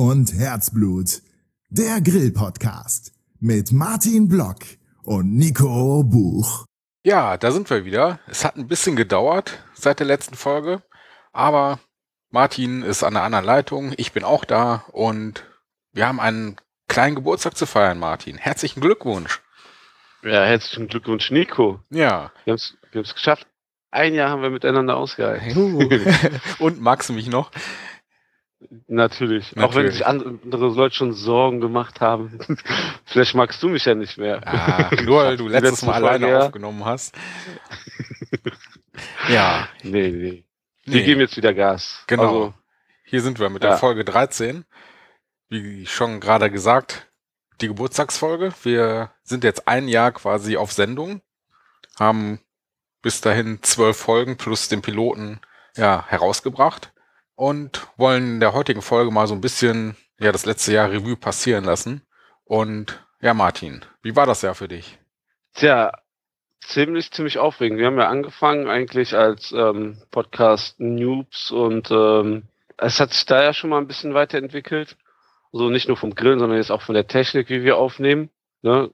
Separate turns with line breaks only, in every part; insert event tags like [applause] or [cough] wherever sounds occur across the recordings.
Und Herzblut. Der Grill-Podcast mit Martin Block und Nico Buch.
Ja, da sind wir wieder. Es hat ein bisschen gedauert seit der letzten Folge, aber Martin ist an der anderen Leitung, ich bin auch da und wir haben einen kleinen Geburtstag zu feiern, Martin. Herzlichen Glückwunsch.
Ja, herzlichen Glückwunsch, Nico.
Ja.
Wir haben es geschafft. Ein Jahr haben wir miteinander ausgehalten. [laughs]
und magst du mich noch?
Natürlich. Natürlich. Auch wenn sich andere Leute schon Sorgen gemacht haben. [laughs] Vielleicht magst du mich ja nicht mehr.
Ah, nur weil du letztes Mal alleine Folge, aufgenommen hast. [laughs]
ja. Nee, nee. Wir nee. geben jetzt wieder Gas.
Genau. Also, Hier sind wir mit ja. der Folge 13. Wie schon gerade gesagt, die Geburtstagsfolge. Wir sind jetzt ein Jahr quasi auf Sendung, haben bis dahin zwölf Folgen plus den Piloten ja, herausgebracht und wollen in der heutigen Folge mal so ein bisschen ja das letzte Jahr Revue passieren lassen. Und ja, Martin, wie war das Jahr für dich?
Tja, ziemlich, ziemlich aufregend. Wir haben ja angefangen eigentlich als ähm, Podcast Noobs und ähm, es hat sich da ja schon mal ein bisschen weiterentwickelt. Also nicht nur vom Grillen, sondern jetzt auch von der Technik, wie wir aufnehmen. Ne?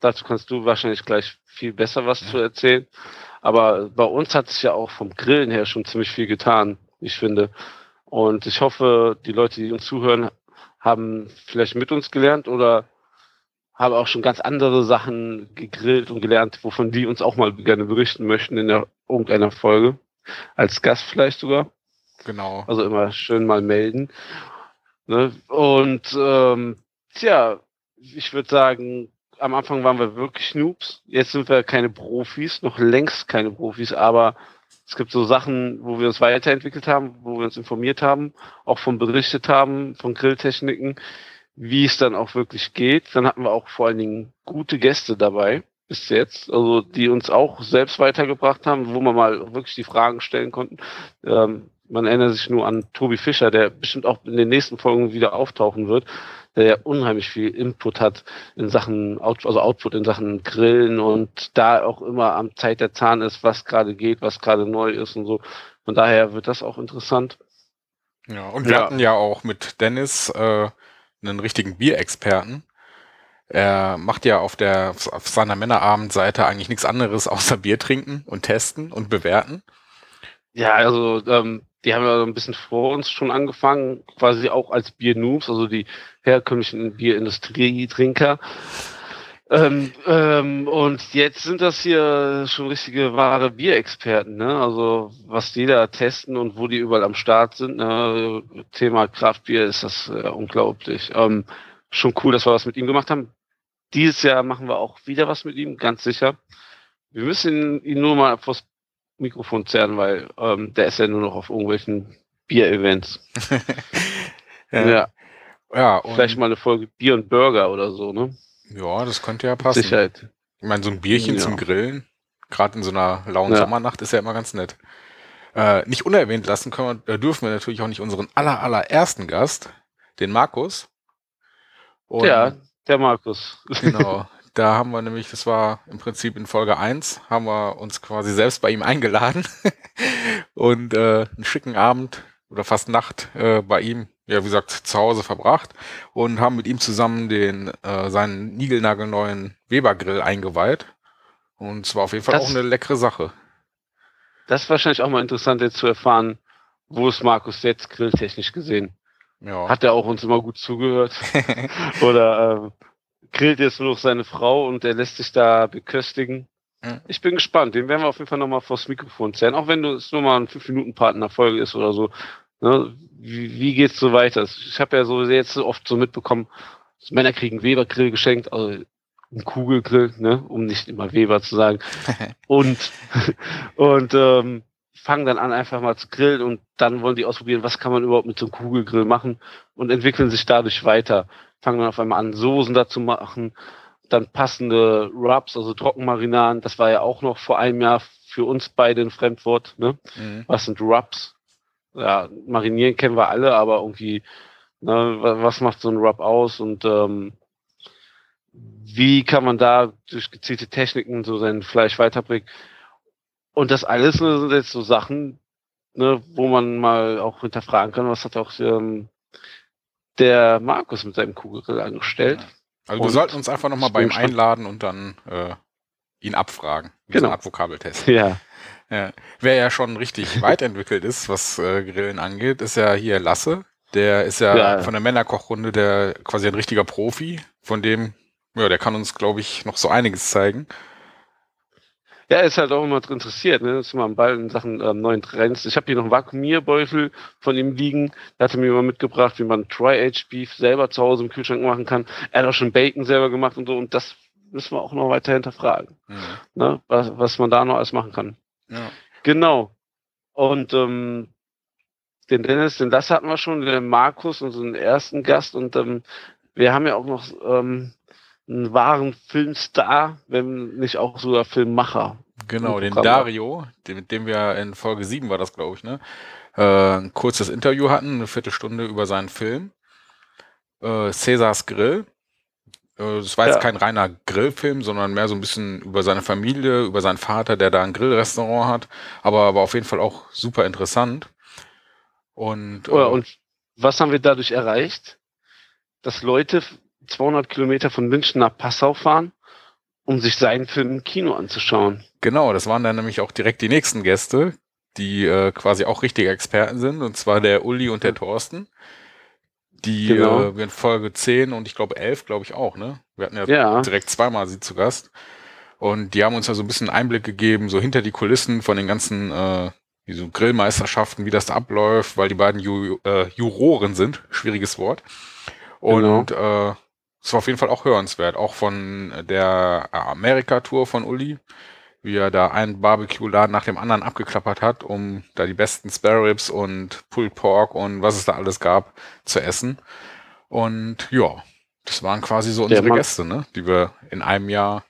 Dazu kannst du wahrscheinlich gleich viel besser was ja. zu erzählen. Aber bei uns hat sich ja auch vom Grillen her schon ziemlich viel getan, ich finde. Und ich hoffe, die Leute, die uns zuhören, haben vielleicht mit uns gelernt oder haben auch schon ganz andere Sachen gegrillt und gelernt, wovon die uns auch mal gerne berichten möchten in der, irgendeiner Folge. Als Gast vielleicht sogar.
Genau.
Also immer schön mal melden. Ne? Und ähm, tja, ich würde sagen, am Anfang waren wir wirklich Noobs. Jetzt sind wir keine Profis, noch längst keine Profis, aber es gibt so Sachen, wo wir uns weiterentwickelt haben, wo wir uns informiert haben, auch von berichtet haben, von Grilltechniken, wie es dann auch wirklich geht. Dann hatten wir auch vor allen Dingen gute Gäste dabei bis jetzt, also die uns auch selbst weitergebracht haben, wo man mal wirklich die Fragen stellen konnten. Ähm, man erinnert sich nur an Tobi Fischer, der bestimmt auch in den nächsten Folgen wieder auftauchen wird der ja unheimlich viel Input hat in Sachen, Out, also Output in Sachen Grillen und da auch immer am Zeit der Zahn ist, was gerade geht, was gerade neu ist und so. Von daher wird das auch interessant.
Ja, und wir ja. hatten ja auch mit Dennis äh, einen richtigen Bierexperten. Er macht ja auf der auf seiner Männerabendseite eigentlich nichts anderes außer Bier trinken und testen und bewerten.
Ja, also ähm, die haben ja ein bisschen vor uns schon angefangen, quasi auch als Bier-Noobs, also die herkömmlichen Bierindustrie-Trinker. Ähm, ähm, und jetzt sind das hier schon richtige wahre Bierexperten, ne? Also was die da testen und wo die überall am Start sind. Ne? Thema Kraftbier ist das äh, unglaublich. Ähm, schon cool, dass wir was mit ihm gemacht haben. Dieses Jahr machen wir auch wieder was mit ihm, ganz sicher. Wir müssen ihn nur mal vors Mikrofon zerren, weil ähm, der ist ja nur noch auf irgendwelchen Bier-Events. [laughs] ja. ja. Ja, Vielleicht mal eine Folge Bier und Burger oder so, ne?
Ja, das könnte ja passen.
Sicherheit.
Ich meine, so ein Bierchen ja. zum Grillen, gerade in so einer lauen ja. Sommernacht, ist ja immer ganz nett. Äh, nicht unerwähnt lassen können wir, äh, dürfen wir natürlich auch nicht unseren aller, allerersten Gast, den Markus.
Und ja, der Markus.
Genau. [laughs] Da haben wir nämlich, das war im Prinzip in Folge 1, haben wir uns quasi selbst bei ihm eingeladen [laughs] und äh, einen schicken Abend oder fast Nacht äh, bei ihm, ja wie gesagt, zu Hause verbracht und haben mit ihm zusammen den äh, seinen niegelnagelneuen Weber-Grill eingeweiht. Und es war auf jeden Fall das, auch eine leckere Sache.
Das ist wahrscheinlich auch mal interessant jetzt zu erfahren, wo ist Markus jetzt grilltechnisch gesehen? Ja. Hat er auch uns immer gut zugehört? [laughs] Oder äh, grillt jetzt nur noch seine Frau und er lässt sich da beköstigen. Mhm. Ich bin gespannt. Den werden wir auf jeden Fall nochmal vors Mikrofon zählen. Auch wenn es nur mal ein 5-Minuten-Part in der Folge ist oder so. Ne? Wie, wie geht's so weiter? Ich habe ja so jetzt oft so mitbekommen, Männer kriegen Weber-Grill geschenkt, also ein Kugelgrill, ne, um nicht immer Weber zu sagen. [laughs] und und ähm, fangen dann an, einfach mal zu grillen und dann wollen die ausprobieren, was kann man überhaupt mit so einem Kugelgrill machen und entwickeln sich dadurch weiter fangen dann auf einmal an, Soßen dazu machen, dann passende Rubs, also Trockenmarinaden, das war ja auch noch vor einem Jahr für uns beide ein Fremdwort, ne? Mhm. Was sind Rubs? Ja, marinieren kennen wir alle, aber irgendwie, ne, was macht so ein Rub aus und ähm, wie kann man da durch gezielte Techniken so sein Fleisch weiterbringen? Und das alles ne, sind jetzt so Sachen, ne, wo man mal auch hinterfragen kann, was hat auch ähm, der Markus mit seinem Kugelgrill angestellt.
Also wir sollten uns einfach nochmal bei ihm einladen und dann äh, ihn abfragen.
Genau. So
eine Art Vokabeltest.
Ja.
ja. Wer ja schon richtig [laughs] weit entwickelt ist, was äh, Grillen angeht, ist ja hier Lasse. Der ist ja, ja. von der Männerkochrunde der quasi ein richtiger Profi. Von dem, ja, der kann uns, glaube ich, noch so einiges zeigen.
Ja, ist halt auch immer interessiert, ne? Ist immer am Ball in Sachen ähm, neuen Trends. Ich habe hier noch einen Vakuumierbeutel von ihm liegen. Der hatte mir mal mitgebracht, wie man Tri-Age Beef selber zu Hause im Kühlschrank machen kann. Er hat auch schon Bacon selber gemacht und so. Und das müssen wir auch noch weiter hinterfragen. Mhm. Ne? Was, was man da noch alles machen kann.
Ja.
Genau. Und ähm, den Dennis, den das hatten wir schon, den Markus, unseren ersten Gast. Und ähm, wir haben ja auch noch ähm, einen wahren Filmstar, wenn nicht auch sogar Filmmacher.
Genau, den Dario, mit dem wir in Folge 7 war das, glaube ich, ne? Äh, ein kurzes Interview hatten, eine Viertelstunde über seinen Film. Äh, Cäsars Grill. Äh, das war jetzt ja. kein reiner Grillfilm, sondern mehr so ein bisschen über seine Familie, über seinen Vater, der da ein Grillrestaurant hat. Aber, aber auf jeden Fall auch super interessant. Und,
äh, und was haben wir dadurch erreicht? Dass Leute 200 Kilometer von München nach Passau fahren, um sich seinen Film im Kino anzuschauen.
Genau, das waren dann nämlich auch direkt die nächsten Gäste, die äh, quasi auch richtige Experten sind, und zwar der Uli und der Thorsten. Die genau. äh, in Folge 10 und ich glaube 11, glaube ich auch, ne? Wir hatten ja, ja, direkt zweimal sie zu Gast. Und die haben uns ja so ein bisschen Einblick gegeben, so hinter die Kulissen von den ganzen äh, so Grillmeisterschaften, wie das da abläuft, weil die beiden Ju äh, Juroren sind, schwieriges Wort. Und genau. äh, es war auf jeden Fall auch hörenswert, auch von der Amerika-Tour von Uli, wie er da einen Barbecue-Laden nach dem anderen abgeklappert hat, um da die besten Spare Ribs und Pulled Pork und was es da alles gab zu essen. Und ja, das waren quasi so unsere Gäste, ne, die wir in einem Jahr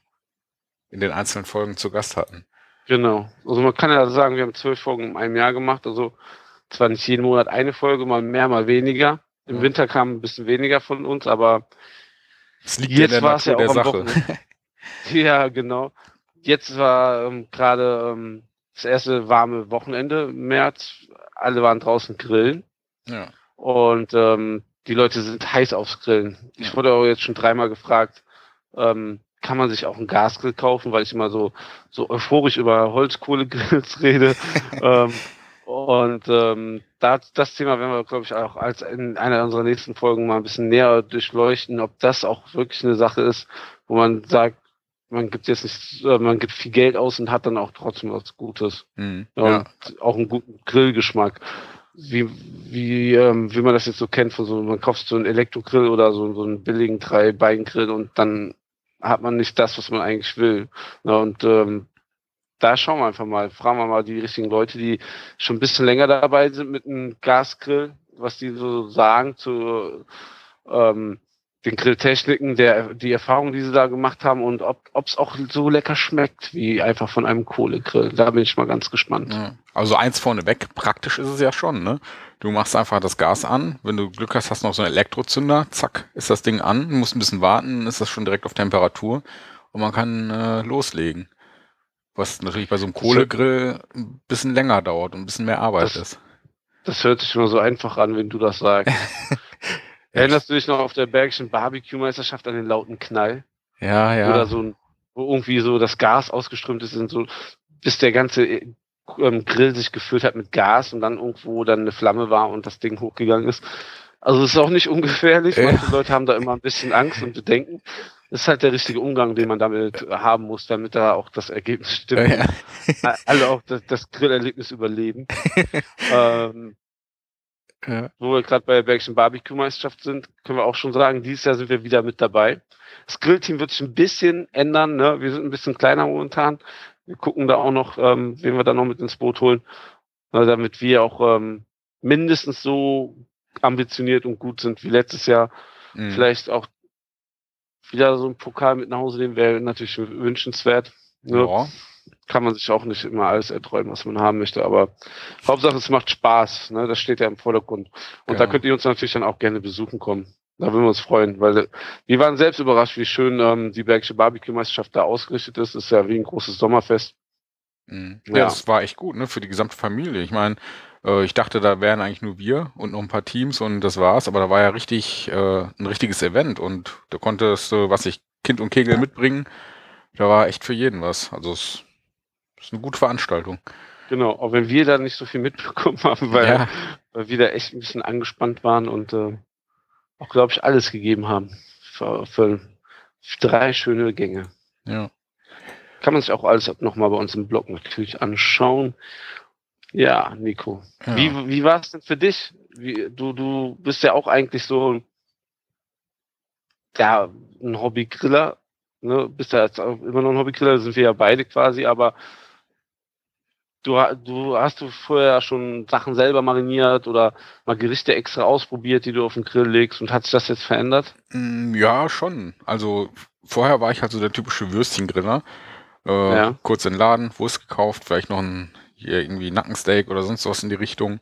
in den einzelnen Folgen zu Gast hatten.
Genau. Also man kann ja sagen, wir haben zwölf Folgen in einem Jahr gemacht, also zwar nicht jeden Monat eine Folge, mal mehr, mal weniger. Im ja. Winter kam ein bisschen weniger von uns, aber
es liegt Jetzt in der Natur ja der Sache. [laughs]
ja, genau. Jetzt war ähm, gerade ähm, das erste warme Wochenende im März. Alle waren draußen grillen.
Ja.
Und ähm, die Leute sind heiß aufs Grillen. Ich wurde auch jetzt schon dreimal gefragt, ähm, kann man sich auch einen Gasgrill kaufen, weil ich immer so, so euphorisch über Holzkohlegrills [laughs] rede. [laughs] ähm, und ähm, da, das Thema werden wir, glaube ich, auch als in einer unserer nächsten Folgen mal ein bisschen näher durchleuchten, ob das auch wirklich eine Sache ist, wo man sagt, man gibt jetzt nicht, äh, man gibt viel Geld aus und hat dann auch trotzdem was Gutes.
Mhm,
ja. auch einen guten Grillgeschmack. Wie, wie, ähm, wie man das jetzt so kennt, von so, man kauft so einen Elektrogrill oder so, so einen billigen Drei-Bein-Grill und dann hat man nicht das, was man eigentlich will. Ja, und ähm, da schauen wir einfach mal, fragen wir mal die richtigen Leute, die schon ein bisschen länger dabei sind mit einem Gasgrill, was die so sagen zu ähm, den Grilltechniken, der, die Erfahrungen, die sie da gemacht haben und ob es auch so lecker schmeckt wie einfach von einem Kohlegrill. Da bin ich mal ganz gespannt. Ja.
Also eins vorneweg, praktisch ist es ja schon, ne? Du machst einfach das Gas an, wenn du Glück hast, hast du noch so einen Elektrozünder, zack, ist das Ding an, du musst ein bisschen warten, ist das schon direkt auf Temperatur und man kann äh, loslegen. Was natürlich bei so einem Kohlegrill ein bisschen länger dauert und ein bisschen mehr Arbeit
das,
ist.
Das hört sich immer so einfach an, wenn du das sagst. [laughs] Erinnerst du dich noch auf der Bergischen Barbecue-Meisterschaft an den lauten Knall?
Ja, ja.
Oder so ein, wo irgendwie so das Gas ausgeströmt ist, in so, bis der ganze ähm, Grill sich gefüllt hat mit Gas und dann irgendwo dann eine Flamme war und das Ding hochgegangen ist. Also es ist auch nicht ungefährlich. Manche Leute haben da immer ein bisschen Angst und Bedenken. Das ist halt der richtige Umgang, den man damit haben muss, damit da auch das Ergebnis stimmt. Ja, ja. Alle auch das, das Grillerlebnis überleben. [laughs] ähm, ja. Wo wir gerade bei der Bergischen Barbecue-Meisterschaft sind, können wir auch schon sagen, dieses Jahr sind wir wieder mit dabei. Das Grillteam wird sich ein bisschen ändern. Ne? Wir sind ein bisschen kleiner momentan. Wir gucken da auch noch, ähm, wen wir da noch mit ins Boot holen, äh, damit wir auch ähm, mindestens so ambitioniert und gut sind wie letztes Jahr. Mhm. Vielleicht auch wieder so ein Pokal mit nach Hause nehmen, wäre natürlich wünschenswert. Ne? Ja. Kann man sich auch nicht immer alles erträumen, was man haben möchte, aber Hauptsache es macht Spaß, ne? das steht ja im Vordergrund. Und ja. da könnt ihr uns natürlich dann auch gerne besuchen kommen. Da würden wir uns freuen, weil wir waren selbst überrascht, wie schön ähm, die Bergische Barbecue-Meisterschaft da ausgerichtet ist. Das ist ja wie ein großes Sommerfest.
Mhm. Ja, ja, das war echt gut, ne, für die gesamte Familie. Ich meine, äh, ich dachte, da wären eigentlich nur wir und noch ein paar Teams und das war's, aber da war ja richtig äh, ein richtiges Event und da konntest du, was ich, Kind und Kegel mitbringen. Da war echt für jeden was. Also es ist eine gute Veranstaltung.
Genau, auch wenn wir da nicht so viel mitbekommen [laughs] haben, weil, ja. weil wir da echt ein bisschen angespannt waren und äh, auch, glaube ich, alles gegeben haben für, für drei schöne Gänge.
Ja.
Kann man sich auch alles nochmal bei uns im Blog natürlich anschauen. Ja, Nico. Ja. Wie, wie war es denn für dich? Wie, du, du bist ja auch eigentlich so ja, ein Hobbygriller. Ne? Bist ja jetzt auch immer noch ein Hobbygriller, sind wir ja beide quasi, aber du, du hast du vorher schon Sachen selber mariniert oder mal Gerichte extra ausprobiert, die du auf den Grill legst und hat sich das jetzt verändert?
Mm, ja, schon. Also vorher war ich halt so der typische Würstchengriller. Äh, ja. Kurz in den Laden, Wurst gekauft, vielleicht noch ein hier irgendwie Nackensteak oder sonst was in die Richtung.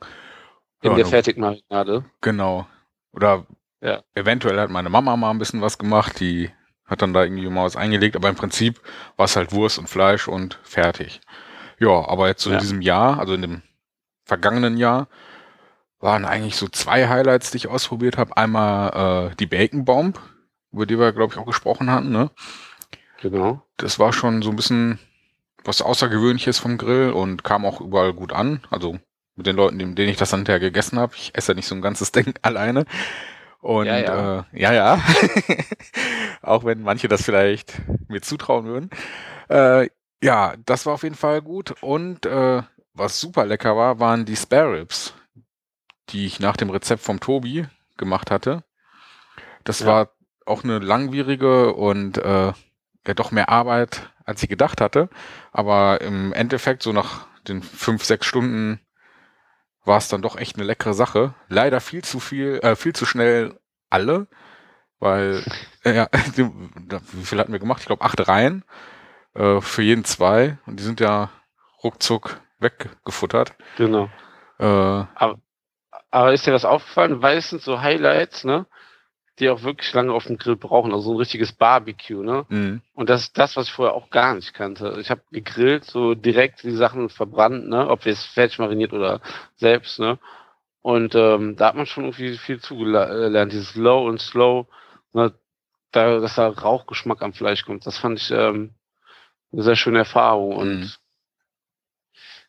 In ja, der Fertigmarinade.
Genau. Oder ja. eventuell hat meine Mama mal ein bisschen was gemacht, die hat dann da irgendwie mal was eingelegt, aber im Prinzip war es halt Wurst und Fleisch und fertig. Ja, aber jetzt so in diesem Jahr, also in dem vergangenen Jahr, waren eigentlich so zwei Highlights, die ich ausprobiert habe. Einmal äh, die Bacon Bomb, über die wir, glaube ich, auch gesprochen hatten, ne?
Genau.
Das war schon so ein bisschen was Außergewöhnliches vom Grill und kam auch überall gut an. Also mit den Leuten, denen ich das hinterher gegessen habe. Ich esse ja nicht so ein ganzes [laughs] Ding alleine. Und ja, ja, äh, ja. ja. [laughs] auch wenn manche das vielleicht mir zutrauen würden. Äh, ja, das war auf jeden Fall gut. Und äh, was super lecker war, waren die Spare Ribs, die ich nach dem Rezept vom Tobi gemacht hatte. Das ja. war auch eine langwierige und äh, ja doch mehr Arbeit, als ich gedacht hatte. Aber im Endeffekt, so nach den fünf, sechs Stunden, war es dann doch echt eine leckere Sache. Leider viel zu viel, äh, viel zu schnell alle, weil, äh, ja, [laughs] wie viel hatten wir gemacht? Ich glaube acht Reihen äh, für jeden zwei und die sind ja ruckzuck weggefuttert.
Genau. Äh, aber, aber ist dir was aufgefallen? Meistens so Highlights, ne? Die auch wirklich lange auf dem Grill brauchen, also so ein richtiges Barbecue, ne? Mhm. Und das ist das, was ich vorher auch gar nicht kannte. Ich habe gegrillt, so direkt die Sachen verbrannt, ne? Ob wir es fertig mariniert oder selbst, ne? Und ähm, da hat man schon irgendwie viel zugelernt, dieses Low und Slow, ne? da, dass da Rauchgeschmack am Fleisch kommt. Das fand ich ähm, eine sehr schöne Erfahrung. Und mhm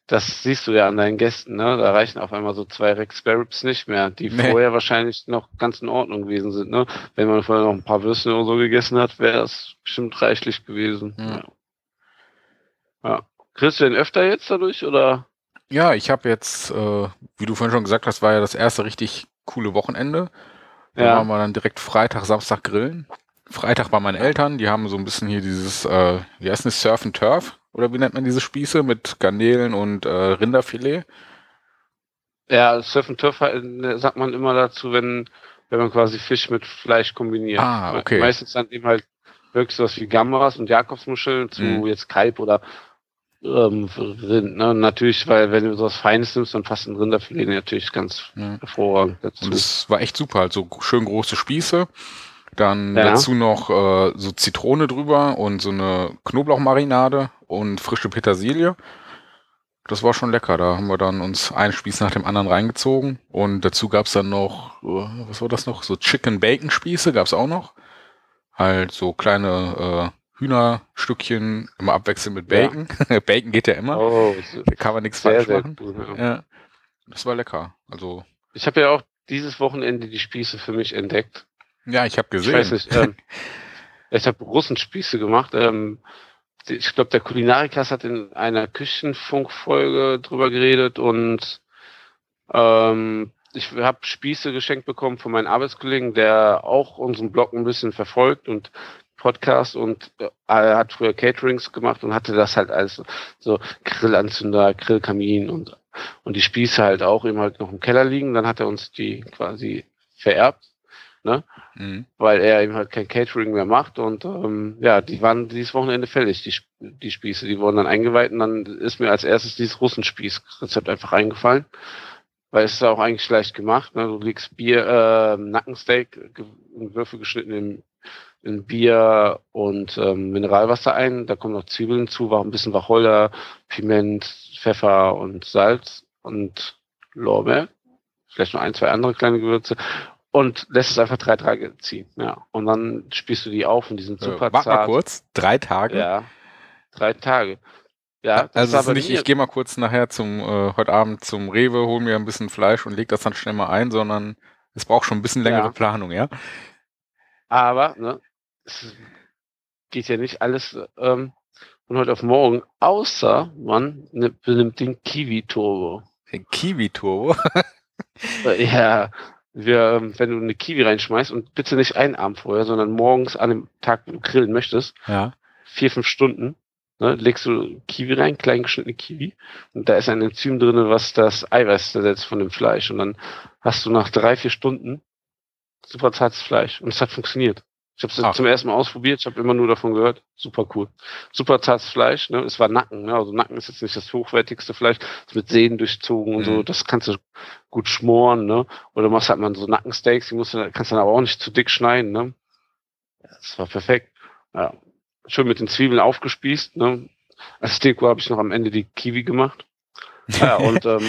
das siehst du ja an deinen Gästen, ne? Da reichen auf einmal so zwei Rex Sparrows nicht mehr, die nee. vorher wahrscheinlich noch ganz in Ordnung gewesen sind, ne? Wenn man vorher noch ein paar Würstchen oder so gegessen hat, wäre das bestimmt reichlich gewesen. Mhm. Ja. ja. Kriegst du den öfter jetzt dadurch, oder?
Ja, ich habe jetzt, äh, wie du vorhin schon gesagt hast, war ja das erste richtig coole Wochenende. Da ja. waren wir dann direkt Freitag, Samstag grillen. Freitag bei meinen Eltern, die haben so ein bisschen hier dieses, äh, wie heißt das, Surf and Turf oder wie nennt man diese Spieße mit Garnelen und äh, Rinderfilet?
Ja, Surf and Turf äh, sagt man immer dazu, wenn, wenn man quasi Fisch mit Fleisch kombiniert.
Ah, okay.
Meistens dann eben halt wirklich sowas wie Gambas und Jakobsmuscheln zu mhm. jetzt Kalb oder ähm, Rind. Ne? Natürlich, weil wenn du sowas Feines nimmst, dann passt ein Rinderfilet natürlich ganz ja. hervorragend
dazu. Und das war echt super, also schön große Spieße. Dann ja. dazu noch äh, so Zitrone drüber und so eine Knoblauchmarinade und frische Petersilie. Das war schon lecker. Da haben wir dann uns einen Spieß nach dem anderen reingezogen. Und dazu gab's dann noch, äh, was war das noch? So Chicken Bacon Spieße gab's auch noch. Halt so kleine äh, Hühnerstückchen immer abwechselnd mit Bacon. Ja. [laughs] Bacon geht ja immer. Oh, da kann man nichts falsch machen. Cool, ja. ja. Das war lecker. Also.
Ich habe ja auch dieses Wochenende die Spieße für mich entdeckt.
Ja, ich habe gesehen.
Ich weiß nicht. Ähm, [laughs] ich habe Russenspieße gemacht. Ähm, ich glaube, der Kulinarikas hat in einer Küchenfunkfolge drüber geredet und ähm, ich habe Spieße geschenkt bekommen von meinem Arbeitskollegen, der auch unseren Blog ein bisschen verfolgt und Podcast und äh, er hat früher Caterings gemacht und hatte das halt als so Grillanzünder, Grillkamin und und die Spieße halt auch eben halt noch im Keller liegen. Dann hat er uns die quasi vererbt ne? Mhm. Weil er eben halt kein Catering mehr macht und ähm, ja, die waren dieses Wochenende fällig, die, die Spieße, die wurden dann eingeweiht und dann ist mir als erstes dieses Russenspieß-Rezept einfach eingefallen, weil es ist auch eigentlich leicht gemacht, ne? du legst Bier, äh, Nackensteak in Würfel geschnitten in in Bier und ähm, Mineralwasser ein. Da kommen noch Zwiebeln zu, war ein bisschen Wacholder, Piment, Pfeffer und Salz und Lorbeer. Vielleicht noch ein, zwei andere kleine Gewürze. Und lässt es einfach drei Tage ziehen. Ja. Und dann spielst du die auf und die sind super äh,
zart. mal kurz. Drei Tage?
Ja. Drei Tage.
Ja, also ist nicht, ich gehe mal kurz nachher zum äh, heute Abend zum Rewe, hol mir ein bisschen Fleisch und leg das dann schnell mal ein, sondern es braucht schon ein bisschen längere ja. Planung, ja.
Aber ne, es geht ja nicht alles ähm, von heute auf morgen, außer man ne, benimmt den Kiwi Turbo.
Den Kiwi Turbo? [laughs]
Ja, wir, ähm, wenn du eine Kiwi reinschmeißt und bitte nicht einen Abend vorher, sondern morgens an dem Tag, wo du grillen möchtest,
ja.
vier, fünf Stunden, Ne, legst du Kiwi rein, klein geschnittene Kiwi, und da ist ein Enzym drin, was das Eiweiß ersetzt von dem Fleisch. Und dann hast du nach drei, vier Stunden super zartes Fleisch. Und es hat funktioniert. Ich habe es zum ersten Mal ausprobiert, ich habe immer nur davon gehört. Super cool. Super zartes Fleisch, ne? Es war Nacken, ne? Also Nacken ist jetzt nicht das hochwertigste Fleisch, ist mit Sehnen durchzogen und mhm. so. Das kannst du gut schmoren, ne? Oder machst halt mal so Nackensteaks, die musst du, kannst du dann aber auch nicht zu dick schneiden, ne? Das war perfekt. Ja schön mit den Zwiebeln aufgespießt. Ne? Als Deko habe ich noch am Ende die Kiwi gemacht. Ja, und [laughs] ähm,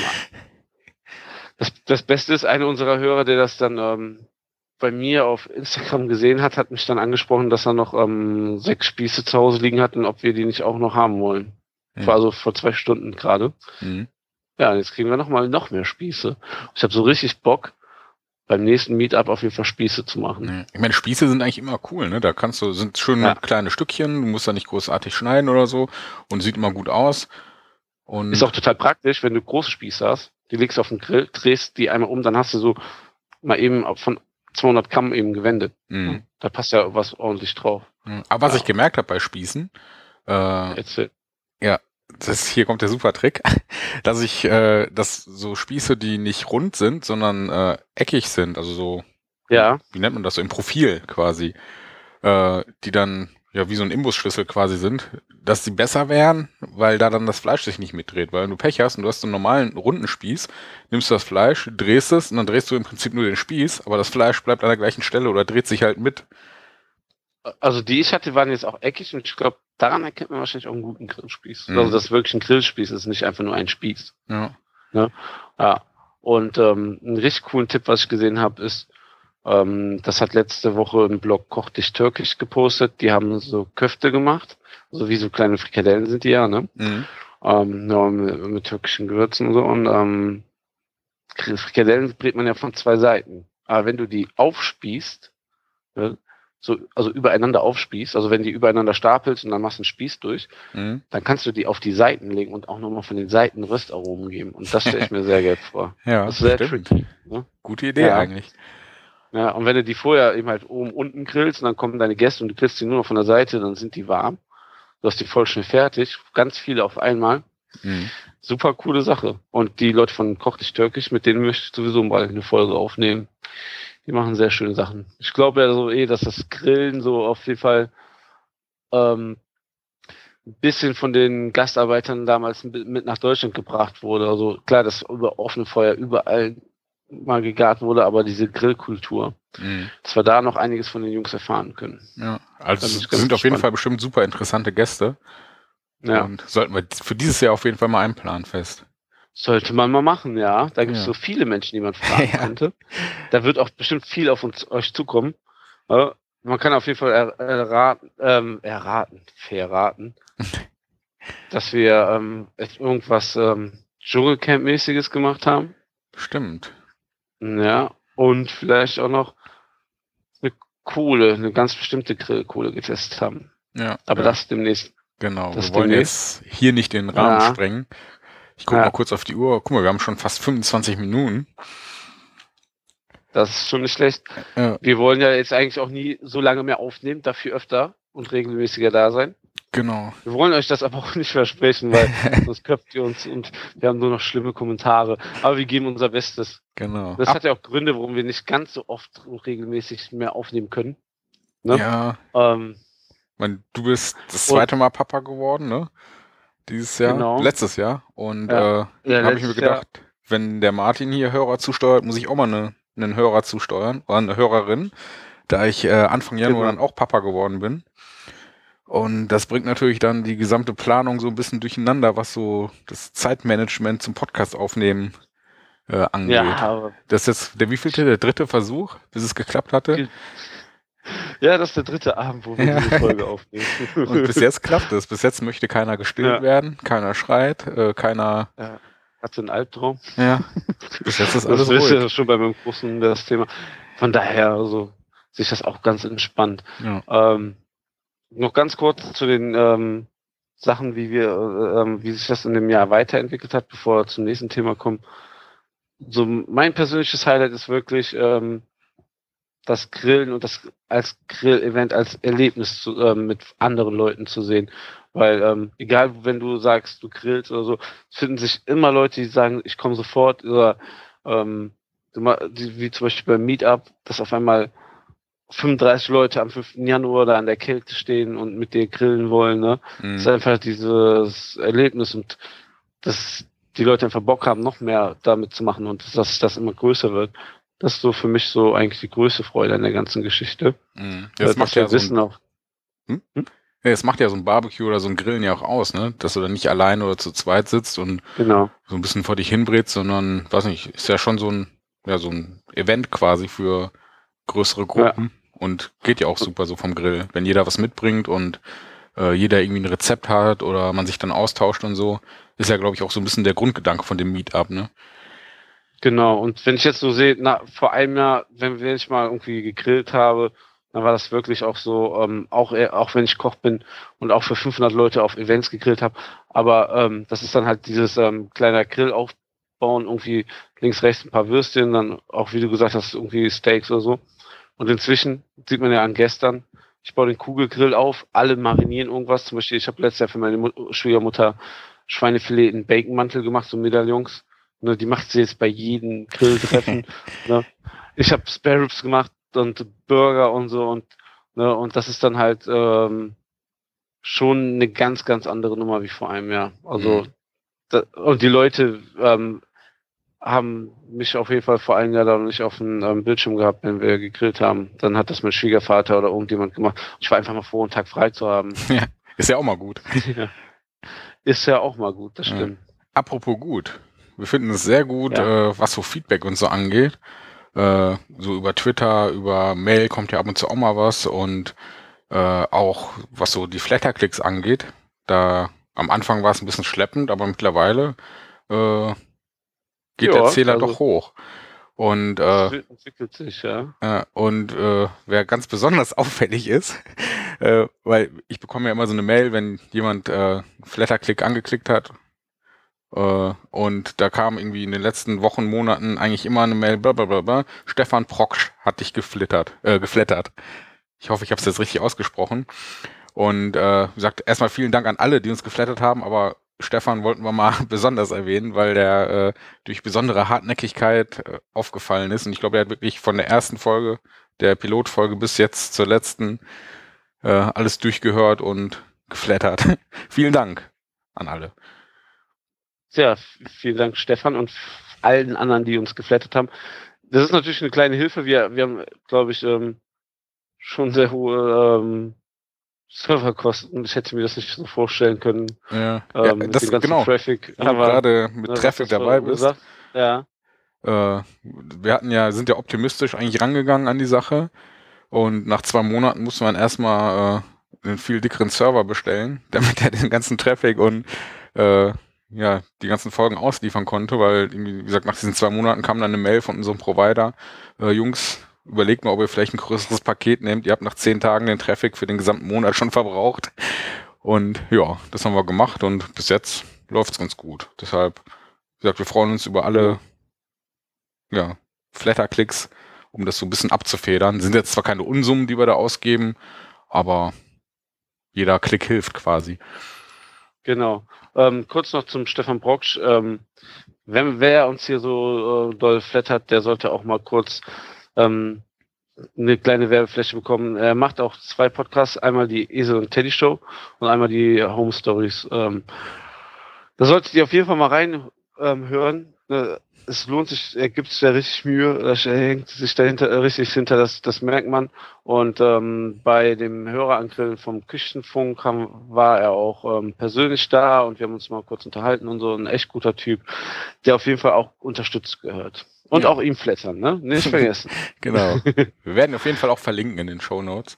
das, das Beste ist, einer unserer Hörer, der das dann ähm, bei mir auf Instagram gesehen hat, hat mich dann angesprochen, dass er noch ähm, sechs Spieße zu Hause liegen hat und ob wir die nicht auch noch haben wollen. Mhm. War also vor zwei Stunden gerade. Mhm. Ja, jetzt kriegen wir noch mal noch mehr Spieße. Ich habe so richtig Bock, beim nächsten Meetup auf jeden Fall Spieße zu machen.
Ich meine, Spieße sind eigentlich immer cool, ne? Da kannst du, sind schön ja. kleine Stückchen, du musst da nicht großartig schneiden oder so und sieht immer gut aus. Und
ist auch total praktisch, wenn du große Spieße hast, die legst du auf den Grill, drehst die einmal um, dann hast du so mal eben von 200 Gramm eben gewendet. Mhm. Da passt ja was ordentlich drauf.
Mhm. Aber was ja. ich gemerkt habe bei Spießen, äh, ja, das hier kommt der super Trick, [laughs] dass ich, äh, dass so Spieße, die nicht rund sind, sondern äh, eckig sind, also so,
ja.
wie nennt man das so, im Profil quasi, äh, die dann ja wie so ein Imbusschlüssel quasi sind, dass die besser wären, weil da dann das Fleisch sich nicht mitdreht. Weil wenn du Pech hast und du hast so einen normalen runden Spieß, nimmst du das Fleisch, drehst es und dann drehst du im Prinzip nur den Spieß, aber das Fleisch bleibt an der gleichen Stelle oder dreht sich halt mit.
Also die ich hatte, waren jetzt auch eckig und ich glaube, daran erkennt man wahrscheinlich auch einen guten Grillspieß. Mhm. Also das ist wirklich ein Grillspieß ist, nicht einfach nur ein Spieß.
Ja.
Ne? ja. Und ähm, einen richtig coolen Tipp, was ich gesehen habe, ist, ähm, das hat letzte Woche im Blog Koch dich Türkisch gepostet. Die haben so Köfte gemacht, so wie so kleine Frikadellen sind die ja, ne? Mhm. Ähm, ja, mit, mit, türkischen Gewürzen und so. Und ähm, Frikadellen brät man ja von zwei Seiten. Aber wenn du die aufspießt, ne, so, also übereinander aufspießt, also wenn die übereinander stapelst und dann machst du einen Spieß durch, mhm. dann kannst du die auf die Seiten legen und auch nochmal von den Seiten Röstaromen geben. Und das stelle ich mir sehr geil vor. [laughs]
ja,
das
ist sehr stimmt. tricky. Ne? Gute Idee ja. eigentlich.
Ja, und wenn du die vorher eben halt oben unten grillst und dann kommen deine Gäste und du grillst die nur noch von der Seite, dann sind die warm. Du hast die voll schnell fertig, ganz viele auf einmal. Mhm. Super coole Sache. Und die Leute von Koch dich Türkisch, mit denen möchte ich sowieso mal eine Folge aufnehmen. Die machen sehr schöne Sachen. Ich glaube ja so eh, dass das Grillen so auf jeden Fall ähm, ein bisschen von den Gastarbeitern damals mit nach Deutschland gebracht wurde. Also klar, dass über offene Feuer überall mal gegart wurde, aber diese Grillkultur, mhm. dass wir da noch einiges von den Jungs erfahren können.
Ja, also sind auf jeden Fall bestimmt super interessante Gäste. Ja. Und sollten wir für dieses Jahr auf jeden Fall mal einplanen fest.
Sollte man mal machen, ja. Da gibt es ja. so viele Menschen, die man fragen [laughs] ja. könnte. Da wird auch bestimmt viel auf uns euch zukommen. Man kann auf jeden Fall er, erraten, ähm, erraten, verraten, [laughs] dass wir ähm, irgendwas ähm, Dschungelcamp-mäßiges gemacht haben.
Stimmt.
Ja, und vielleicht auch noch eine Kohle, eine ganz bestimmte Grillkohle getestet haben.
Ja.
Aber
ja.
das demnächst.
Genau, das wir wollen demnächst. jetzt hier nicht den Rahmen ja. sprengen. Ich gucke ja. mal kurz auf die Uhr. Guck mal, wir haben schon fast 25 Minuten.
Das ist schon nicht schlecht. Ja. Wir wollen ja jetzt eigentlich auch nie so lange mehr aufnehmen, dafür öfter und regelmäßiger da sein.
Genau.
Wir wollen euch das aber auch nicht versprechen, weil [laughs] sonst köpft ihr uns und wir haben nur noch schlimme Kommentare. Aber wir geben unser Bestes.
Genau.
Das Ab hat ja auch Gründe, warum wir nicht ganz so oft und regelmäßig mehr aufnehmen können.
Ne? Ja. Ähm, meine, du bist das zweite Mal Papa geworden, ne? dieses Jahr, genau. letztes Jahr. Und ja. äh, ja, habe ich mir gedacht, Jahr. wenn der Martin hier Hörer zusteuert, muss ich auch mal eine, einen Hörer zusteuern oder eine Hörerin, da ich äh, Anfang Januar genau. dann auch Papa geworden bin. Und das bringt natürlich dann die gesamte Planung so ein bisschen durcheinander, was so das Zeitmanagement zum Podcast aufnehmen äh, angeht. Ja, das ist jetzt der wievielte, der dritte Versuch, bis es geklappt hatte.
Ja, das ist der dritte Abend, wo wir ja. diese Folge aufnehmen. [laughs]
Und bis jetzt klappt es. Bis jetzt möchte keiner gestillt ja. werden, keiner schreit, äh, keiner. Ja.
Hatte einen Albtraum.
Ja. Bis jetzt ist alles
das ruhig. ist ja schon bei meinem Großen das Thema. Von daher, also, sich das auch ganz entspannt. Ja. Ähm, noch ganz kurz zu den ähm, Sachen, wie wir, äh, ähm, wie sich das in dem Jahr weiterentwickelt hat, bevor wir zum nächsten Thema kommen. So, mein persönliches Highlight ist wirklich, ähm, das Grillen und das als Grill-Event, als Erlebnis zu, ähm, mit anderen Leuten zu sehen. Weil ähm, egal, wenn du sagst, du grillst oder so, finden sich immer Leute, die sagen, ich komme sofort oder ähm, wie zum Beispiel beim Meetup, dass auf einmal 35 Leute am 5. Januar da an der Kälte stehen und mit dir grillen wollen. Ne? Mhm. Das ist einfach dieses Erlebnis und dass die Leute einfach Bock haben, noch mehr damit zu machen und dass das immer größer wird. Das ist so für mich so eigentlich die größte Freude an der ganzen Geschichte.
Mhm. Ja, das macht ja Wissen so ein, auch. Hm? Hm? Ja, das macht ja so ein Barbecue oder so ein Grillen ja auch aus, ne? Dass du dann nicht allein oder zu zweit sitzt und
genau.
so ein bisschen vor dich hinbrätst, sondern, weiß nicht, ist ja schon so ein, ja, so ein Event quasi für größere Gruppen ja. Und geht ja auch super so vom Grill. Wenn jeder was mitbringt und äh, jeder irgendwie ein Rezept hat oder man sich dann austauscht und so, ist ja, glaube ich, auch so ein bisschen der Grundgedanke von dem Meetup, ne?
Genau, und wenn ich jetzt so sehe, na, vor einem Jahr, wenn, wenn ich mal irgendwie gegrillt habe, dann war das wirklich auch so, ähm, auch, auch wenn ich Koch bin und auch für 500 Leute auf Events gegrillt habe, aber ähm, das ist dann halt dieses ähm, kleiner Grill aufbauen, irgendwie links, rechts ein paar Würstchen, dann auch, wie du gesagt hast, irgendwie Steaks oder so. Und inzwischen sieht man ja an gestern, ich baue den Kugelgrill auf, alle marinieren irgendwas. Zum Beispiel, ich habe letztes Jahr für meine Mut Schwiegermutter Schweinefilet in Baconmantel gemacht, so Medaillons. Ne, die macht sie jetzt bei jedem Grilltreffen. [laughs] ne. Ich habe Spare Ribs gemacht und Burger und so und ne, und das ist dann halt ähm, schon eine ganz, ganz andere Nummer wie vor einem Jahr. Also mhm. da, und die Leute ähm, haben mich auf jeden Fall vor einem Jahr da nicht auf dem ähm, Bildschirm gehabt, wenn wir gegrillt haben. Dann hat das mein Schwiegervater oder irgendjemand gemacht. Ich war einfach mal froh, einen Tag frei zu haben. [laughs]
Ja, ist ja auch mal gut. [laughs] ja.
Ist ja auch mal gut, das stimmt. Ja.
Apropos gut. Wir finden es sehr gut, ja. äh, was so Feedback und so angeht. Äh, so über Twitter, über Mail kommt ja ab und zu auch mal was und äh, auch was so die Flatterklicks angeht. Da am Anfang war es ein bisschen schleppend, aber mittlerweile äh, geht ja, der Zähler also doch hoch. Und äh,
sich, ja.
Äh, und äh, wer ganz besonders [laughs] auffällig ist, äh, weil ich bekomme ja immer so eine Mail, wenn jemand äh, Flatterklick angeklickt hat äh, und da kam irgendwie in den letzten Wochen, Monaten eigentlich immer eine Mail, blablabla, Stefan Proksch hat dich geflittert, äh, geflattert. Ich hoffe, ich habe es jetzt richtig ausgesprochen. Und äh, gesagt, erstmal vielen Dank an alle, die uns geflattert haben, aber Stefan wollten wir mal [laughs] besonders erwähnen, weil der äh, durch besondere Hartnäckigkeit äh, aufgefallen ist. Und ich glaube, er hat wirklich von der ersten Folge, der Pilotfolge bis jetzt zur letzten, äh, alles durchgehört und geflattert. [laughs] Vielen Dank an alle.
Ja, vielen Dank, Stefan, und allen anderen, die uns geflattet haben. Das ist natürlich eine kleine Hilfe. Wir, wir haben, glaube ich, ähm, schon sehr hohe ähm, Serverkosten. Ich hätte mir das nicht so vorstellen können.
Ja, ähm, ja das genau. Traffic. Wenn Aber, gerade mit Traffic dabei bist. Gesagt.
Ja.
Äh, wir hatten ja, sind ja optimistisch eigentlich rangegangen an die Sache. Und nach zwei Monaten musste man erstmal äh, einen viel dickeren Server bestellen, [laughs] damit er den ganzen Traffic und äh, ja, die ganzen Folgen ausliefern konnte, weil, wie gesagt, nach diesen zwei Monaten kam dann eine Mail von unserem Provider, äh, Jungs, überlegt mal, ob ihr vielleicht ein größeres Paket nehmt. Ihr habt nach zehn Tagen den Traffic für den gesamten Monat schon verbraucht. Und ja, das haben wir gemacht und bis jetzt läuft's ganz gut. Deshalb, wie gesagt, wir freuen uns über alle ja, Flatter-Klicks, um das so ein bisschen abzufedern. Sind jetzt zwar keine Unsummen, die wir da ausgeben, aber jeder Klick hilft quasi.
Genau. Ähm, kurz noch zum Stefan Brocksch. Ähm, wenn wer uns hier so äh, doll flattert, der sollte auch mal kurz ähm, eine kleine Werbefläche bekommen. Er macht auch zwei Podcasts, einmal die Esel und Teddy Show und einmal die Home Stories. Ähm, da solltet ihr auf jeden Fall mal rein ähm, hören. ne, es lohnt sich, er gibt sich da richtig Mühe, er hängt sich dahinter äh, richtig hinter, das, das merkt man. Und ähm, bei dem Hörerangrill vom Küchenfunk haben, war er auch ähm, persönlich da und wir haben uns mal kurz unterhalten und so. Ein echt guter Typ, der auf jeden Fall auch unterstützt gehört. Und ja. auch ihm flattern, ne? Nicht [laughs] vergessen.
genau. [laughs] Wir werden auf jeden Fall auch verlinken in den Show Notes.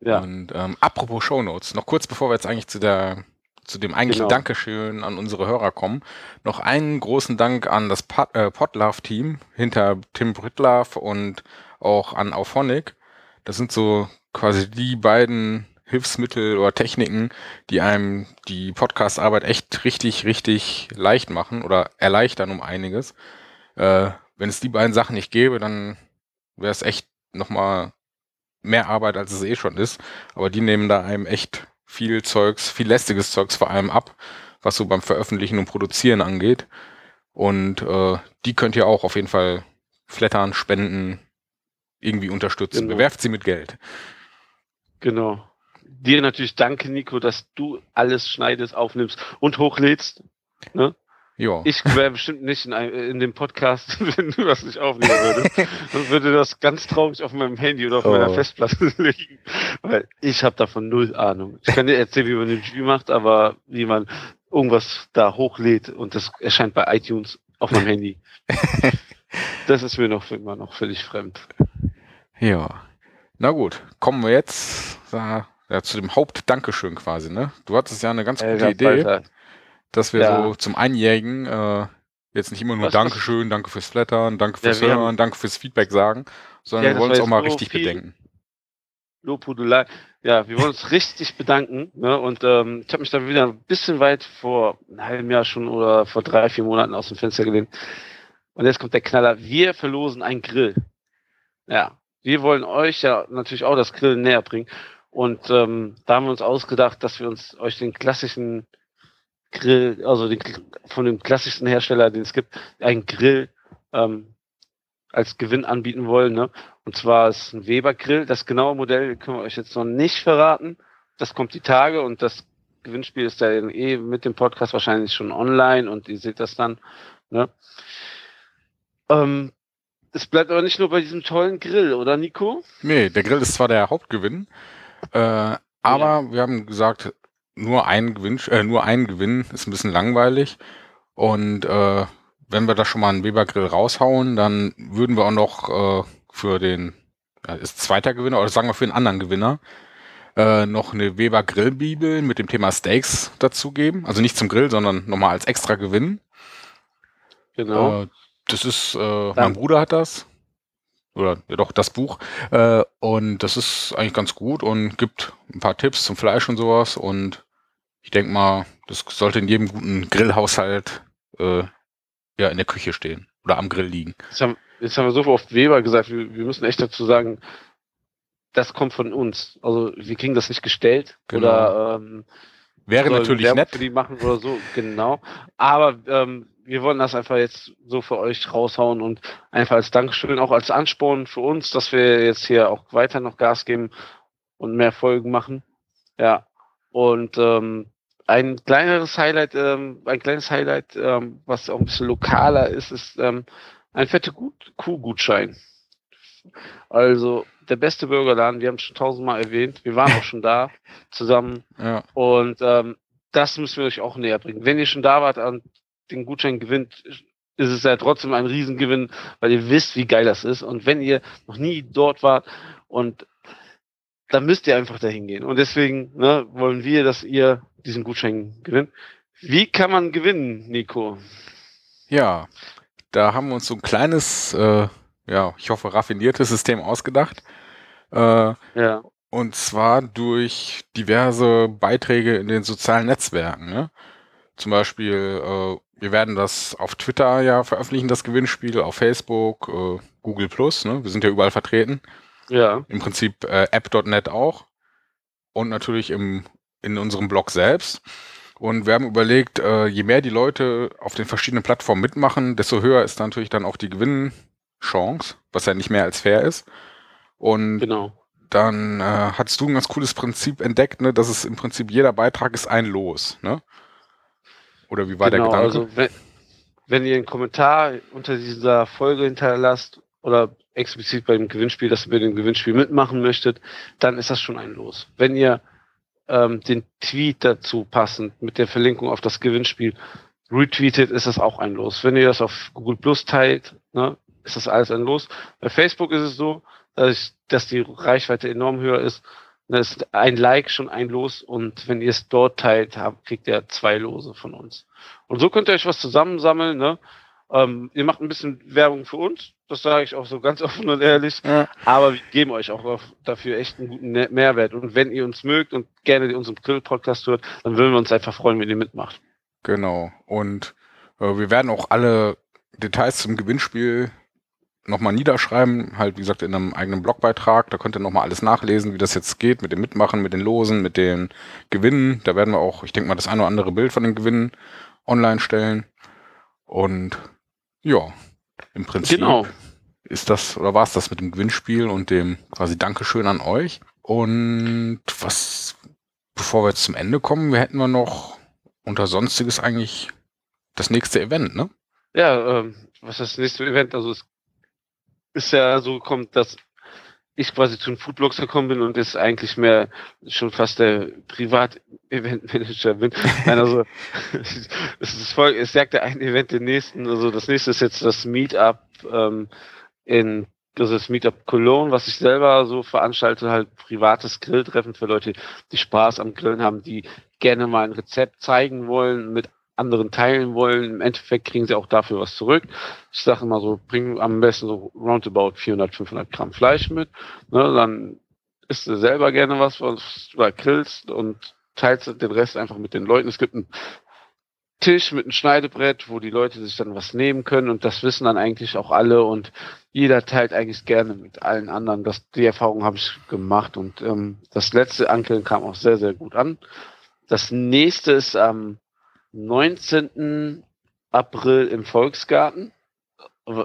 Ja. Und ähm, apropos Show Notes, noch kurz bevor wir jetzt eigentlich zu der zu dem eigentlichen genau. Dankeschön an unsere Hörer kommen. Noch einen großen Dank an das Pod, äh, Podlove-Team hinter Tim Britlove und auch an Auphonic. Das sind so quasi die beiden Hilfsmittel oder Techniken, die einem die Podcast-Arbeit echt richtig, richtig leicht machen oder erleichtern um einiges. Äh, wenn es die beiden Sachen nicht gäbe, dann wäre es echt nochmal mehr Arbeit, als es eh schon ist. Aber die nehmen da einem echt viel Zeugs, viel lästiges Zeugs vor allem ab, was so beim Veröffentlichen und Produzieren angeht. Und äh, die könnt ihr auch auf jeden Fall flattern, spenden, irgendwie unterstützen. Genau. Bewerft sie mit Geld.
Genau. Dir natürlich danke, Nico, dass du alles schneidest, aufnimmst und hochlädst. Ne? Ja. Ich wäre bestimmt nicht in, ein, in, dem Podcast, [laughs] wenn du das nicht aufnehmen würdest. Dann würde das ganz traurig auf meinem Handy oder auf oh. meiner Festplatte [laughs] liegen. Weil ich habe davon null Ahnung. Ich kann dir erzählen, wie man den Spiel macht, aber wie man irgendwas da hochlädt und das erscheint bei iTunes auf meinem Handy. [laughs] das ist mir noch immer noch völlig fremd.
Ja. Na gut, kommen wir jetzt ja, zu dem Hauptdankeschön quasi, ne? Du hattest ja eine ganz gute äh, Idee. Weiter dass wir ja. so zum Einjährigen äh, jetzt nicht immer nur was, Dankeschön, was? danke fürs Flattern, danke fürs ja, Hören, danke fürs Feedback sagen, sondern ja, wir wollen uns auch mal richtig bedenken.
Lobhudelei. Ja, wir wollen uns richtig bedanken. Ne? Und ähm, ich habe mich dann wieder ein bisschen weit vor einem halben Jahr schon oder vor drei, vier Monaten aus dem Fenster gelehnt. Und jetzt kommt der Knaller. Wir verlosen einen Grill. Ja, wir wollen euch ja natürlich auch das Grillen näher bringen. Und ähm, da haben wir uns ausgedacht, dass wir uns euch den klassischen Grill, also den, von dem klassischsten Hersteller, den es gibt, einen Grill ähm, als Gewinn anbieten wollen. Ne? Und zwar ist ein Weber Grill. Das genaue Modell können wir euch jetzt noch nicht verraten. Das kommt die Tage und das Gewinnspiel ist ja eh mit dem Podcast wahrscheinlich schon online und ihr seht das dann. Ne? Ähm, es bleibt aber nicht nur bei diesem tollen Grill, oder Nico?
Nee, der Grill ist zwar der Hauptgewinn, äh, aber ja. wir haben gesagt, nur ein Gewinn, äh, nur ein Gewinn ist ein bisschen langweilig. Und äh, wenn wir da schon mal einen Weber Grill raushauen, dann würden wir auch noch äh, für den ja, ist zweiter Gewinner oder sagen wir für einen anderen Gewinner äh, noch eine Weber Grillbibel mit dem Thema Steaks dazugeben. Also nicht zum Grill, sondern nochmal als extra Gewinn. Genau. Äh, das ist, äh, mein Bruder hat das oder ja doch das Buch. Äh, und das ist eigentlich ganz gut und gibt ein paar Tipps zum Fleisch und sowas. Und ich denke mal, das sollte in jedem guten Grillhaushalt äh, ja in der Küche stehen oder am Grill liegen.
Jetzt haben, jetzt haben wir so oft Weber gesagt, wir, wir, müssen echt dazu sagen, das kommt von uns. Also wir kriegen das nicht gestellt genau. oder ähm,
wäre natürlich Werbung nett.
Für die machen oder so, genau. Aber ähm, wir wollen das einfach jetzt so für euch raushauen und einfach als Dankeschön, auch als Ansporn für uns, dass wir jetzt hier auch weiter noch Gas geben und mehr Folgen machen. Ja. Und ähm, ein kleineres Highlight, ähm, ein kleines Highlight, ähm, was auch ein bisschen lokaler ist, ist ähm, ein fette Kuhgutschein. Also der beste Burgerladen, wir haben es schon tausendmal erwähnt, wir waren auch schon da [laughs] zusammen ja. und ähm, das müssen wir euch auch näher bringen. Wenn ihr schon da wart und den Gutschein gewinnt, ist es ja trotzdem ein Riesengewinn, weil ihr wisst, wie geil das ist. Und wenn ihr noch nie dort wart und dann müsst ihr einfach dahin gehen. Und deswegen ne, wollen wir, dass ihr diesen Gutschein gewinnt. Wie kann man gewinnen, Nico?
Ja, da haben wir uns so ein kleines, äh, ja, ich hoffe, raffiniertes System ausgedacht. Äh, ja. Und zwar durch diverse Beiträge in den sozialen Netzwerken. Ne? Zum Beispiel, äh, wir werden das auf Twitter ja veröffentlichen, das Gewinnspiel, auf Facebook, äh, Google Plus, ne? Wir sind ja überall vertreten. Ja. Im Prinzip äh, app.net auch. Und natürlich im in unserem Blog selbst. Und wir haben überlegt, äh, je mehr die Leute auf den verschiedenen Plattformen mitmachen, desto höher ist natürlich dann auch die Gewinnchance, was ja nicht mehr als fair ist. Und genau. dann äh, hattest du ein ganz cooles Prinzip entdeckt, ne, dass es im Prinzip jeder Beitrag ist ein Los, ne? Oder wie war genau, der Gedanke? Also
wenn, wenn ihr einen Kommentar unter dieser Folge hinterlasst oder explizit beim Gewinnspiel, dass ihr bei dem Gewinnspiel mitmachen möchtet, dann ist das schon ein Los. Wenn ihr ähm, den Tweet dazu passend mit der Verlinkung auf das Gewinnspiel retweetet, ist das auch ein Los. Wenn ihr das auf Google Plus teilt, ne, ist das alles ein Los. Bei Facebook ist es so, dass, dass die Reichweite enorm höher ist. Da ist ein Like schon ein Los und wenn ihr es dort teilt, habt, kriegt ihr zwei Lose von uns. Und so könnt ihr euch was zusammensammeln. Ne? Ähm, ihr macht ein bisschen Werbung für uns, das sage ich auch so ganz [laughs] offen und ehrlich. Ja. Aber wir geben euch auch dafür echt einen guten Mehrwert. Und wenn ihr uns mögt und gerne unseren Grill-Podcast hört, dann würden wir uns einfach freuen, wenn ihr mitmacht.
Genau. Und äh, wir werden auch alle Details zum Gewinnspiel nochmal niederschreiben, halt wie gesagt in einem eigenen Blogbeitrag. Da könnt ihr nochmal alles nachlesen, wie das jetzt geht mit dem Mitmachen, mit den Losen, mit den Gewinnen. Da werden wir auch, ich denke mal, das eine oder andere Bild von den Gewinnen online stellen. Und ja, im Prinzip genau. ist das, oder war es das mit dem Gewinnspiel und dem quasi Dankeschön an euch. Und was, bevor wir jetzt zum Ende kommen, wir hätten wir noch unter Sonstiges eigentlich das nächste Event, ne?
Ja, ähm, was ist das nächste Event? Also es ist ja so gekommen, dass ich quasi zu den Foodblogs gekommen bin und jetzt eigentlich mehr schon fast der Privat-Event-Manager bin. Nein, also [laughs] es ist voll, es sagt der ein Event den nächsten. Also das nächste ist jetzt das Meetup ähm, in das ist Meetup Cologne, was ich selber so veranstalte, halt privates Grilltreffen für Leute, die Spaß am Grillen haben, die gerne mal ein Rezept zeigen wollen, mit anderen teilen wollen. Im Endeffekt kriegen sie auch dafür was zurück. Ich sage immer so, bring am besten so roundabout 400, 500 Gramm Fleisch mit. Ne, dann isst du selber gerne was, was du da grillst und teilst den Rest einfach mit den Leuten. Es gibt einen Tisch mit einem Schneidebrett, wo die Leute sich dann was nehmen können und das wissen dann eigentlich auch alle und jeder teilt eigentlich gerne mit allen anderen. Das, die Erfahrung habe ich gemacht und ähm, das letzte Ankeln kam auch sehr, sehr gut an. Das nächste ist am 19. April im Volksgarten.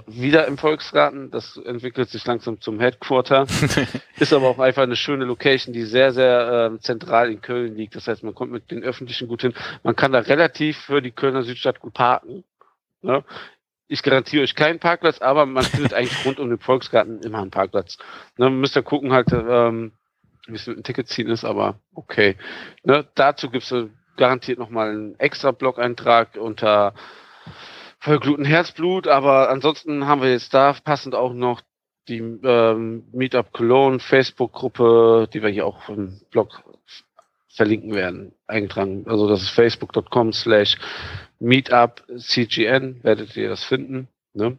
Wieder im Volksgarten. Das entwickelt sich langsam zum Headquarter. [laughs] ist aber auch einfach eine schöne Location, die sehr, sehr äh, zentral in Köln liegt. Das heißt, man kommt mit den Öffentlichen gut hin. Man kann da relativ für die Kölner Südstadt gut parken. Ne? Ich garantiere euch keinen Parkplatz, aber man findet eigentlich rund um den Volksgarten immer einen Parkplatz. Ne, man müsst ja gucken halt, ähm, wie es mit dem Ticket ziehen ist, aber okay. Ne, dazu gibt es garantiert nochmal einen extra Blog-Eintrag unter Vollgluten Herzblut, aber ansonsten haben wir jetzt da passend auch noch die ähm, Meetup Cologne Facebook-Gruppe, die wir hier auch im Blog verlinken werden, eingetragen. Also das ist facebook.com slash meetupcgn, werdet ihr das finden. Ne?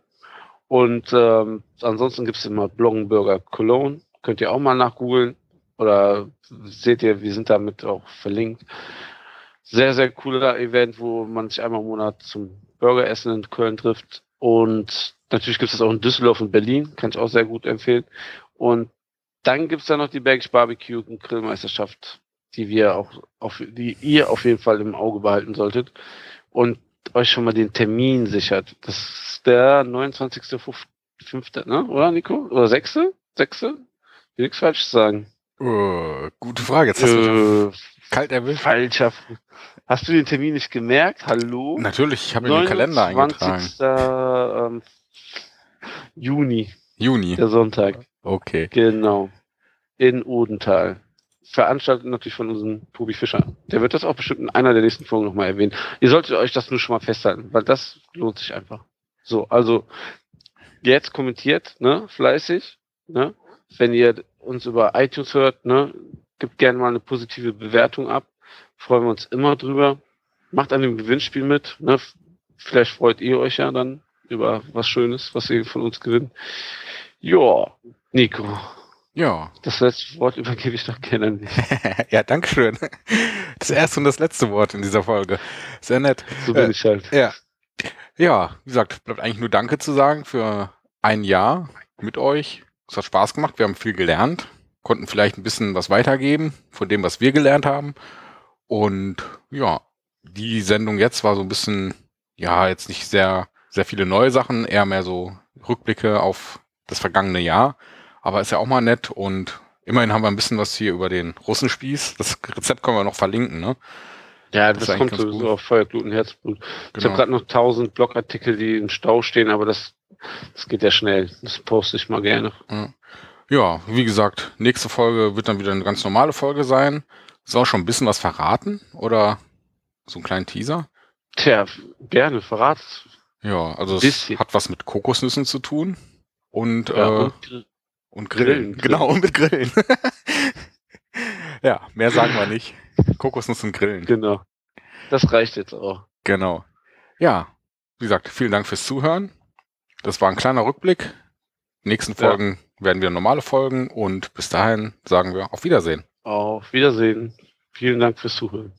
Und ähm, ansonsten gibt es immer Bloggenburger Cologne, könnt ihr auch mal nachgoogeln oder seht ihr, wir sind damit auch verlinkt sehr, sehr cooler Event, wo man sich einmal im Monat zum Burgeressen in Köln trifft. Und natürlich gibt es das auch in Düsseldorf und Berlin, kann ich auch sehr gut empfehlen. Und dann gibt es da noch die Bergisch Barbecue und Grillmeisterschaft, die wir auch, auf, die ihr auf jeden Fall im Auge behalten solltet. Und euch schon mal den Termin sichert. Das ist der 29.5., ne? Oder, Nico? Oder 6.? 6.? Ich will nichts falsch sagen.
Uh, gute Frage. Jetzt hast du äh, kalt erwischt.
Falscher. Hast du den Termin nicht gemerkt? Hallo?
Natürlich, ich habe mir den Kalender eingetragen.
Ähm, Juni.
Juni.
Der Sonntag.
Okay.
Genau. In Odenthal. Veranstaltet natürlich von unserem Tobi Fischer. Der wird das auch bestimmt in einer der nächsten Folgen nochmal erwähnen. Ihr solltet euch das nur schon mal festhalten, weil das lohnt sich einfach. So, also jetzt kommentiert, ne, fleißig, ne, wenn ihr uns über iTunes hört, ne, gibt gerne mal eine positive Bewertung ab. Freuen wir uns immer drüber. Macht an dem Gewinnspiel mit. Ne? Vielleicht freut ihr euch ja dann über was Schönes, was ihr von uns gewinnt. Ja, Nico.
Ja.
Das letzte Wort übergebe ich doch gerne nicht. [laughs]
ja, danke schön. Das erste und das letzte Wort in dieser Folge. Sehr nett.
So bin äh, ich halt.
Ja. Ja, wie gesagt, bleibt eigentlich nur Danke zu sagen für ein Jahr mit euch. Es hat Spaß gemacht. Wir haben viel gelernt konnten vielleicht ein bisschen was weitergeben von dem, was wir gelernt haben. Und ja, die Sendung jetzt war so ein bisschen, ja, jetzt nicht sehr, sehr viele neue Sachen, eher mehr so Rückblicke auf das vergangene Jahr. Aber ist ja auch mal nett und immerhin haben wir ein bisschen was hier über den Russenspieß. Das Rezept können wir noch verlinken, ne?
Ja, das, das kommt sowieso gut. auf Feuergluten, Herzblut. Genau. Ich habe gerade noch 1000 Blogartikel, die im Stau stehen, aber das, das geht ja schnell. Das poste ich mal gerne.
Ja, wie gesagt, nächste Folge wird dann wieder eine ganz normale Folge sein. Soll auch schon ein bisschen was verraten oder so einen kleinen Teaser?
Tja, gerne, verrat.
Ja, also es hat was mit Kokosnüssen zu tun und, ja, äh, und, und Grillen. Grillen. Genau, und mit Grillen. [laughs] ja, mehr sagen wir nicht. Kokosnuss und Grillen.
Genau. Das reicht jetzt auch.
Genau. Ja, wie gesagt, vielen Dank fürs Zuhören. Das war ein kleiner Rückblick. Nächsten Folgen ja. werden wir normale Folgen und bis dahin sagen wir auf Wiedersehen.
Auf Wiedersehen. Vielen Dank fürs Zuhören.